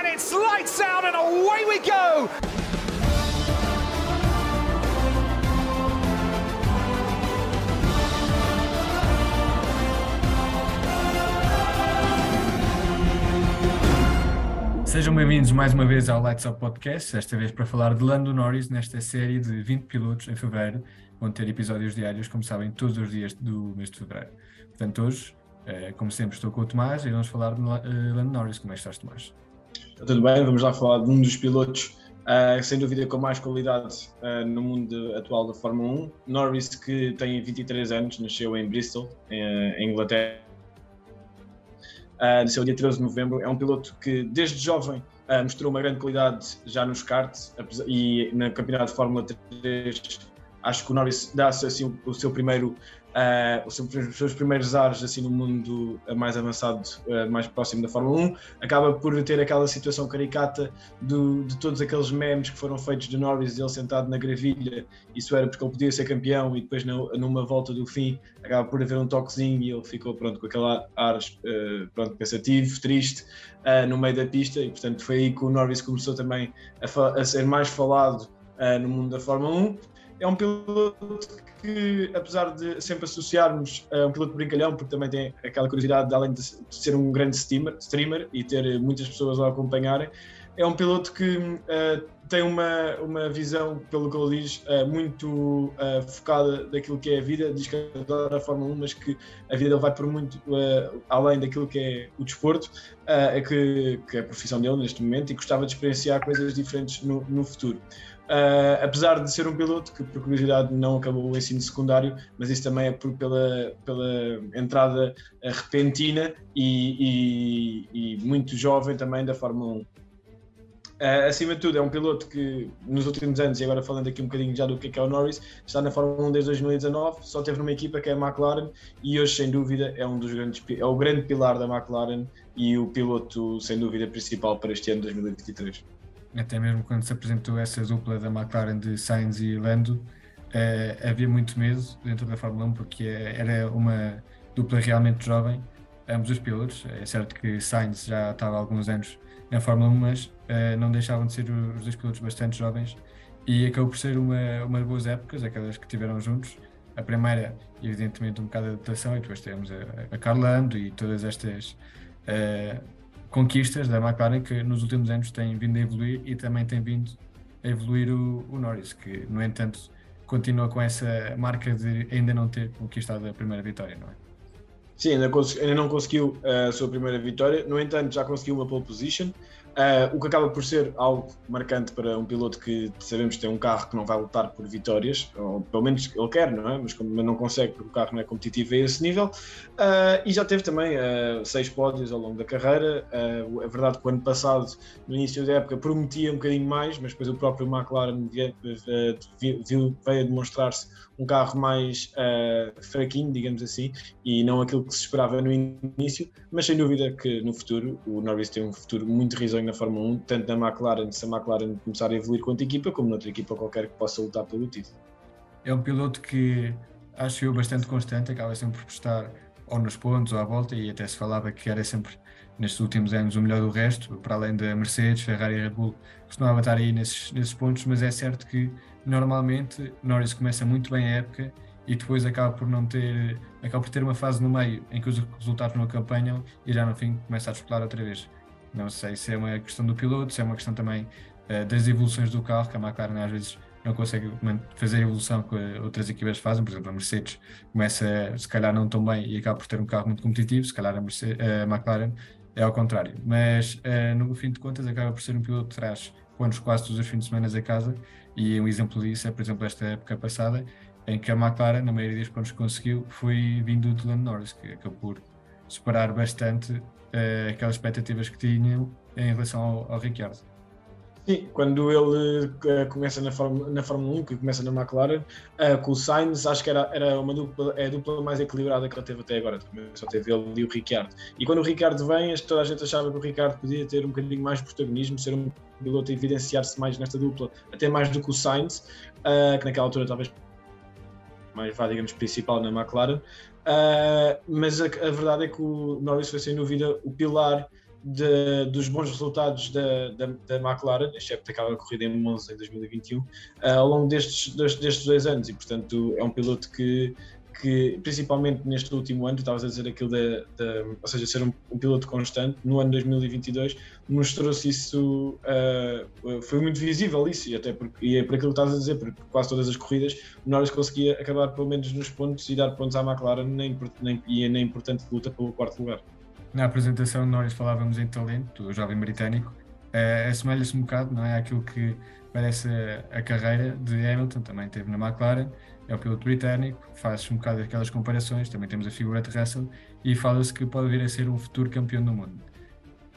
and it's lights out and away we go. Sejam bem-vindos mais uma vez ao Lights Up Podcast, esta vez para falar de Lando Norris nesta série de 20 pilotos em fevereiro. Vão ter episódios diários, como sabem, todos os dias do mês de fevereiro. Portanto, hoje, eh, como sempre, estou com o Tomás e vamos falar de eh, Lando Norris. Como é que estás, Tomás? Tudo bem, vamos lá falar de um dos pilotos, uh, sem dúvida, com mais qualidade uh, no mundo atual da Fórmula 1. Norris, que tem 23 anos, nasceu em Bristol, em Inglaterra uh, nasceu dia 13 de novembro. É um piloto que, desde jovem, uh, mostrou uma grande qualidade já nos karts e na campeonato de Fórmula 3. Acho que o Norris dá-se assim, o, o seu primeiro uh, os seus primeiros ares assim no mundo mais avançado, uh, mais próximo da Fórmula 1, acaba por ter aquela situação caricata do, de todos aqueles memes que foram feitos de Norris, ele sentado na gravilha, isso era porque ele podia ser campeão e depois numa volta do fim acaba por haver um toquezinho e ele ficou pronto com aquele ar uh, pronto, pensativo, triste, no meio da pista e portanto foi aí que o Norris começou também a, a ser mais falado no mundo da Fórmula 1 é um piloto que, apesar de sempre associarmos a um piloto brincalhão, porque também tem aquela curiosidade, além de ser um grande streamer, streamer e ter muitas pessoas a acompanharem, é um piloto que uh, tem uma, uma visão, pelo que ele diz, uh, muito uh, focada daquilo que é a vida. Diz que adora a Fórmula 1, mas que a vida dele vai por muito além daquilo que é o desporto, é que, que, é a profissão dele neste momento, e gostava de experienciar coisas diferentes no, no futuro. Uh, apesar de ser um piloto que, por curiosidade, não acabou o ensino secundário, mas isso também é por, pela, pela entrada repentina e, e, e, muito jovem também da Fórmula 1. Uh, ah, acima de tudo, é um piloto que nos últimos anos, e agora falando aqui um bocadinho já do que é, é o Norris, está na Fórmula 1 desde 2019, só teve numa equipa que é a McLaren e hoje, sem dúvida, é um dos grandes, é o grande pilar da McLaren e o piloto, sem dúvida, principal para este ano 2023 até mesmo quando se apresentou essa dupla da McLaren de Sainz e Lando, eh, havia muito medo dentro da Fórmula 1 porque era uma dupla realmente jovem, ambos os pilotos. É certo que Sainz já estava há alguns anos na Fórmula 1, mas eh, não deixavam de ser os dois pilotos bastante jovens e acabou por ser uma, uma boas épocas, aquelas que tiveram juntos. A primeira, evidentemente, um bocado de adaptação, e depois temos a, a Carlando e todas estas. Uh, conquistas da McLaren que nos últimos anos têm vindo a evoluir e também tem vindo a evoluir o, o Norris, que no entanto continua com essa marca de ainda não ter conquistado a primeira vitória, não é? Sim, ainda, ainda não conseguiu a sua primeira vitória, no entanto já conseguiu uma pole position, Uh, o que acaba por ser algo marcante para um piloto que sabemos que tem um carro que não vai lutar por vitórias, ou pelo menos ele quer, não é? Mas como não consegue porque o carro não é competitivo a esse nível. Uh, e já teve também uh, seis pódios ao longo da carreira. é verdade que o ano passado, no início da época, prometia um bocadinho mais, mas depois o próprio McLaren veio, a demonstrar-se um carro mais fraquinho, digamos assim, e não aquilo que se esperava no início. Mas sem dúvida que no futuro o Norris tem um futuro muito risonho na Fórmula 1, tanto na McLaren, se a McLaren começar a evoluir quanto equipa, como noutra equipa qualquer que possa lutar pelo título. É um piloto que acho eu bastante constante, acaba sempre por estar ou nos pontos ou à volta, e até se falava que era sempre nestes últimos anos o melhor do resto, para além da Mercedes, Ferrari e Red Bull, costumava estar aí nesses, nesses pontos, mas é certo que normalmente Norris começa muito bem a época e depois acaba por não ter, acaba por ter uma fase no meio em que os resultados não acompanham e já no fim começa a disputar outra vez. Não sei se é uma questão do piloto, se é uma questão também uh, das evoluções do carro, que a McLaren às vezes não consegue fazer a evolução que outras equipas fazem, por exemplo, a Mercedes começa se calhar não tão bem e acaba por ter um carro muito competitivo, se calhar a, Mercedes, a McLaren é ao contrário, mas uh, no fim de contas acaba por ser um piloto que traz pontos quase todos os fins de semana a casa e um exemplo disso é, por exemplo, esta época passada em que a McLaren, na maioria dos pontos que conseguiu, foi vindo do Lando Norris, que acabou por superar bastante uh, aquelas expectativas que tinham em relação ao, ao Ricciardo. Sim, quando ele uh, começa na Fórmula, na Fórmula 1, que começa na McLaren, uh, com o Sainz, acho que era, era uma dupla, é a dupla mais equilibrada que ele teve até agora. Só teve ele e o Ricciardo. E quando o Ricciardo vem, toda a gente achava que o Ricciardo podia ter um bocadinho mais protagonismo, ser um piloto a evidenciar-se mais nesta dupla, até mais do que o Sainz, uh, que naquela altura talvez mais, vá, digamos, principal na McLaren. Mas a, a, verdade é que o Norris foi sem dúvida o pilar de, dos bons resultados da, da, da McLaren, excepto aquela corrida em Monza em 2021, uh, ao longo destes, destes, dois anos. E, portanto, é um piloto que que principalmente neste último ano, tu estavas a dizer aquilo da, ou seja, ser um, um, piloto constante, no ano 2022 mostrou-se isso, uh, foi muito visível isso, e até porque, e é por aquilo que estavas a dizer, porque quase todas as corridas o Norris conseguia acabar pelo menos nos pontos e dar pontos à McLaren nem, nem, e na importante luta pelo quarto lugar. Na apresentação Norris falávamos em talento, do jovem britânico, uh, assemelha-se um bocado, não é, aquilo que parece a, a carreira de Hamilton, também teve na McLaren, é o piloto britânico, faz um bocado aquelas comparações, também temos a figura de Russell e fala-se que pode vir a ser um futuro campeão do mundo.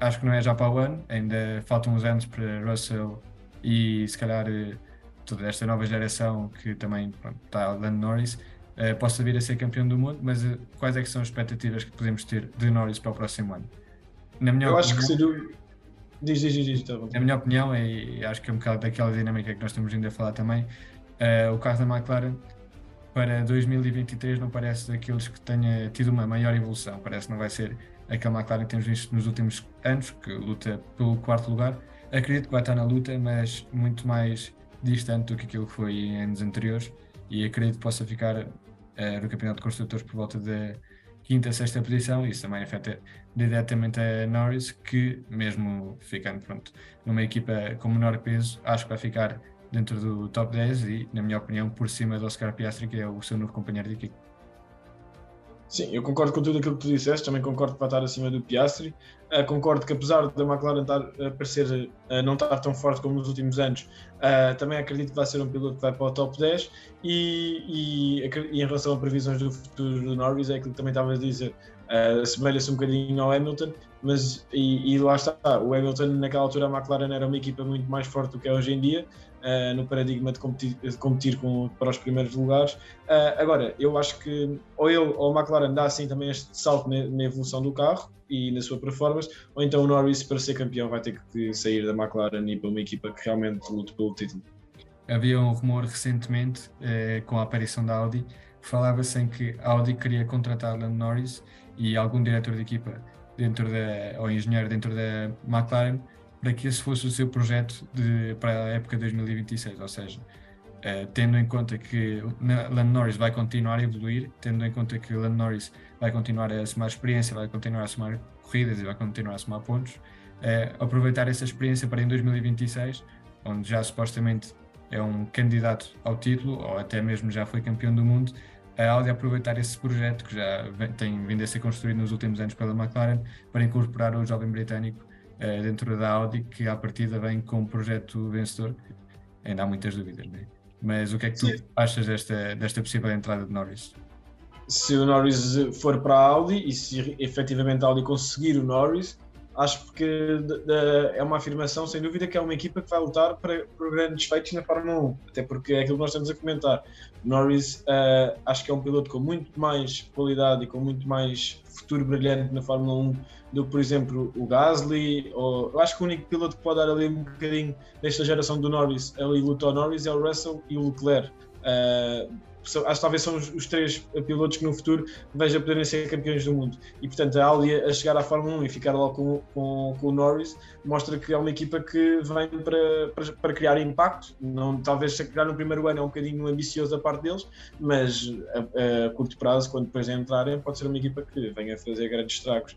Acho que não é já para o ano, ainda faltam uns anos para Russell e se calhar eh, toda esta nova geração que também pronto, está Lando Norris uh, possa vir a ser campeão do mundo, mas uh, quais é que são as expectativas que podemos ter de Norris para o próximo ano? Na minha Eu opinião, acho que. Diz, diz, diz, diz, tá Na minha opinião, e acho que é um bocado daquela dinâmica que nós estamos ainda a falar também, uh, o carro da McLaren para 2023 não parece daqueles que tenha tido uma maior evolução. Parece que não vai ser aquela McLaren que temos visto nos últimos anos, que luta pelo quarto lugar. Acredito que vai estar na luta, mas muito mais distante do que aquilo que foi em anos anteriores. E acredito que possa ficar uh, no Campeonato de Construtores por volta da quinta, sexta posição. Isso também afeta diretamente a Norris, que, mesmo ficando pronto, numa equipa com menor peso, acho que vai ficar dentro do top 10 e, na minha opinião, por cima do Oscar Piastri, que é o seu novo companheiro de equipe. Sim, eu concordo com tudo aquilo que tu disseste, também concordo vai estar acima do Piastri. Uh, concordo que apesar da McLaren estar, a parecer uh, não estar tão forte como nos últimos anos, também acredito que vai ser um piloto que vai para o top 10 e, e, e em relação a previsões do futuro do Norris, é aquilo que também estava a dizer, uh, assemelha-se um bocadinho ao Hamilton, mas e, e, lá está, o Hamilton naquela altura a McLaren era uma equipa muito mais forte do que é hoje em dia, uh, no paradigma de competir, de competir com, para os primeiros lugares. Uh, agora, eu acho que ou ele ou a McLaren dá assim também este salto na, na, evolução do carro e na sua performance, ou então o Norris para ser campeão vai ter que sair da McLaren e para uma equipa que realmente luta pelo título. Havia um rumor recentemente, eh, com a aparição da Audi, falava-se em que a Audi queria contratar Lando Norris e algum diretor de equipa dentro da, ou engenheiro dentro da McLaren para que esse fosse o seu projeto de, para a época de 2026, ou seja, uh, tendo em conta que Lando Norris vai continuar a evoluir, tendo em conta que Lando Norris vai continuar a somar experiência, vai continuar a somar corridas e vai continuar a somar pontos, uh, aproveitar essa experiência para em 2026, onde já supostamente é um candidato ao título, ou até mesmo já foi campeão do mundo, a Audi aproveitar esse projeto que já tem vindo a ser construído nos últimos anos pela McLaren para incorporar o jovem britânico uh, dentro da Audi, que à partida vem com um projeto vencedor. Ainda há muitas dúvidas, né? mas o que é que tu Sim. achas desta, desta possível entrada de Norris? Se o Norris for para a Audi e se efetivamente a Audi conseguir o Norris, acho que é uma afirmação, sem dúvida, que é uma equipa que vai lutar para, para grandes feitos na Fórmula 1, até porque é aquilo que nós estamos a comentar. Norris uh, acho que é um piloto com muito mais qualidade e com muito mais futuro brilhante na Fórmula 1 do que, por exemplo, o Gasly. Ou, eu acho que o único piloto que pode dar ali um bocadinho desta geração do Norris, ali luta ao Norris, é o Russell e o Leclerc. Uh, acho que talvez são os, os, três pilotos que no futuro veja poderem ser campeões do mundo. E portanto, a Audi a chegar à Fórmula 1 e ficar lá com, com, com o Norris mostra que é uma equipa que vem para, para, para, criar impacto. Não, talvez se criar no primeiro ano é um bocadinho ambicioso da parte deles, mas a, a curto prazo, quando depois de entrarem, pode ser uma equipa que venha fazer grandes estragos.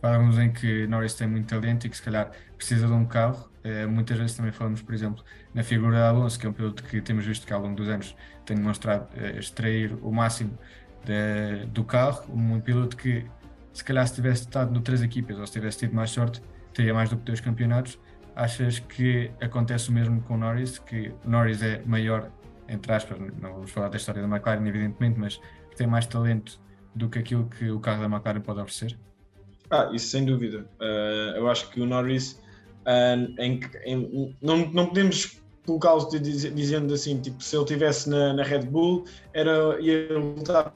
Falamos em que Norris tem muito talento e que se calhar precisa de um carro. É, muitas vezes também falamos, por exemplo, na figura de Alonso, que é um piloto que temos visto que ao longo dos anos tem demonstrado é, extrair o máximo de, do carro. Um piloto que, se calhar, se tivesse estado no três equipas ou se tivesse tido mais sorte, teria mais do que dois campeonatos. Achas que acontece o mesmo com Norris, que Norris é maior, entre aspas, não vamos falar da história da McLaren, evidentemente, mas tem mais talento do que aquilo que o carro da McLaren pode oferecer? Ah, isso sem dúvida. Uh, eu acho que o Norris, uh, em, em, não, não podemos colocá-lo dizendo assim, tipo, se ele estivesse na, na, Red Bull, era, ia lutar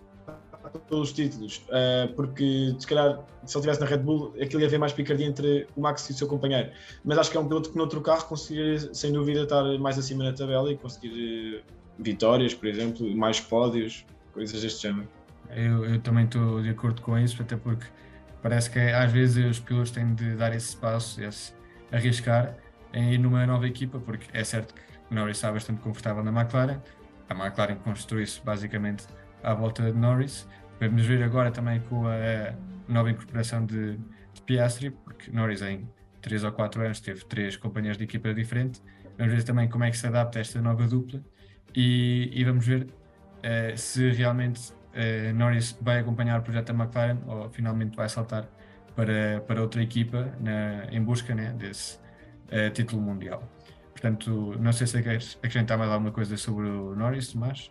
pelos títulos, uh, porque se calhar se ele estivesse na Red Bull, aquilo ia haver mais picardia entre o Max e o seu companheiro. Mas acho que é um piloto que noutro carro conseguiria, sem dúvida, estar mais acima na tabela e conseguir vitórias, por exemplo, mais pódios, coisas deste género. Eu, eu também estou de acordo com isso, até porque parece que às vezes os pilotos têm de dar esse espaço, esse arriscar em ir numa nova equipa, porque é certo que Norris está bastante confortável na McLaren, a McLaren construiu-se basicamente à volta de Norris. Vamos ver agora também com a nova incorporação de, de Piastri, porque Norris em 3 ou 4 anos teve três companheiros de equipa diferentes. Vamos ver também como é que se adapta esta nova dupla e, e vamos ver uh, se realmente uh, Norris vai acompanhar o projeto da McLaren ou finalmente vai saltar para, para outra equipa na, em busca né, desse uh, título mundial. Portanto, não sei se queres acrescentar mais alguma coisa sobre o Norris, mas.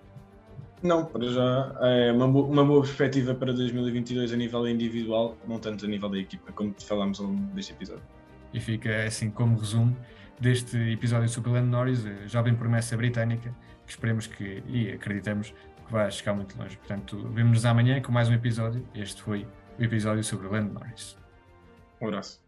Não, para já é uma, boa, uma boa perspectiva para 2022 a nível individual, não tanto a nível da equipa, como falámos ao longo deste episódio. E fica assim como resumo deste episódio sobre Lando Norris, a jovem promessa britânica, que esperemos que, e acreditamos, vai chegar muito longe. Portanto, vemos-nos amanhã com mais um episódio. Este foi o episódio sobre o Land Norris. Um abraço.